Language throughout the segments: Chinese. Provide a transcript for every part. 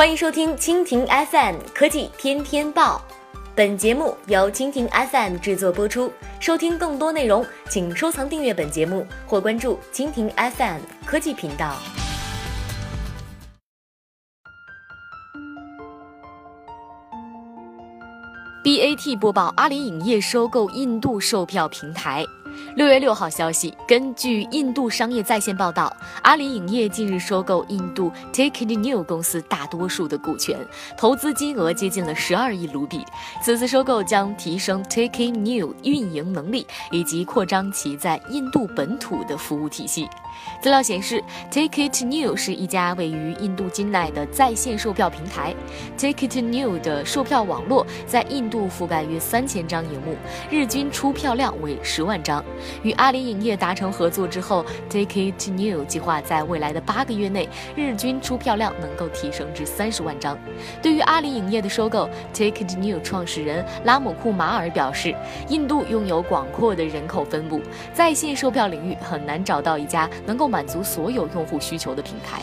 欢迎收听蜻蜓 FM 科技天天报，本节目由蜻蜓 FM 制作播出。收听更多内容，请收藏订阅本节目或关注蜻蜓 FM 科技频道。BAT 播报：阿里影业收购印度售票平台。六月六号消息，根据印度商业在线报道，阿里影业近日收购印度 Ticketnew 公司大多数的股权，投资金额接近了十二亿卢比。此次收购将提升 Ticketnew 运营能力，以及扩张其在印度本土的服务体系。资料显示，Ticketnew 是一家位于印度金奈的在线售票平台。Ticketnew 的售票网络在印度覆盖约三千张荧幕，日均出票量为十万张。与阿里影业达成合作之后，Ticketnew 计划在未来的八个月内，日均出票量能够提升至三十万张。对于阿里影业的收购，Ticketnew 创始人拉姆库马尔表示，印度拥有广阔的人口分布，在线售票领域很难找到一家能够满足所有用户需求的平台。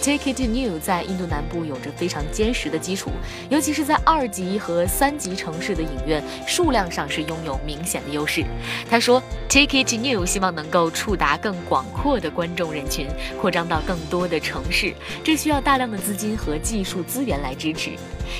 Ticketnew 在印度南部有着非常坚实的基础，尤其是在二级和三级城市的影院数量上是拥有明显的优势。他说，Ticketnew 希望能够触达更广阔的观众人群，扩张到更多的城市，这需要大量的资金和技术资源来支持。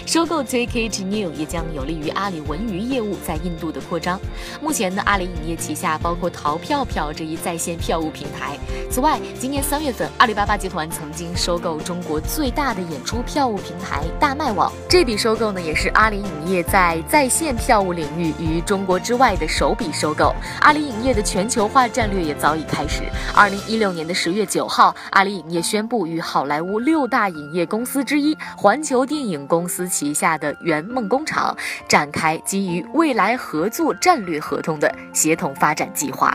收购 Ticketnew 也将有利于阿里文娱业务在印度的扩张。目前呢，阿里影业旗下包括淘票票这一在线票务平台。此外，今年三月份，阿里巴巴集团曾经收购中国最大的演出票务平台大麦网。这笔收购呢，也是阿里影业在在线票务领域于中国之外的首笔收购。阿里影业的全球化战略也早已开始。二零一六年的十月九号，阿里影业宣布与好莱坞六大影业公司之一环球电影公。司旗下的圆梦工厂展开基于未来合作战略合同的协同发展计划。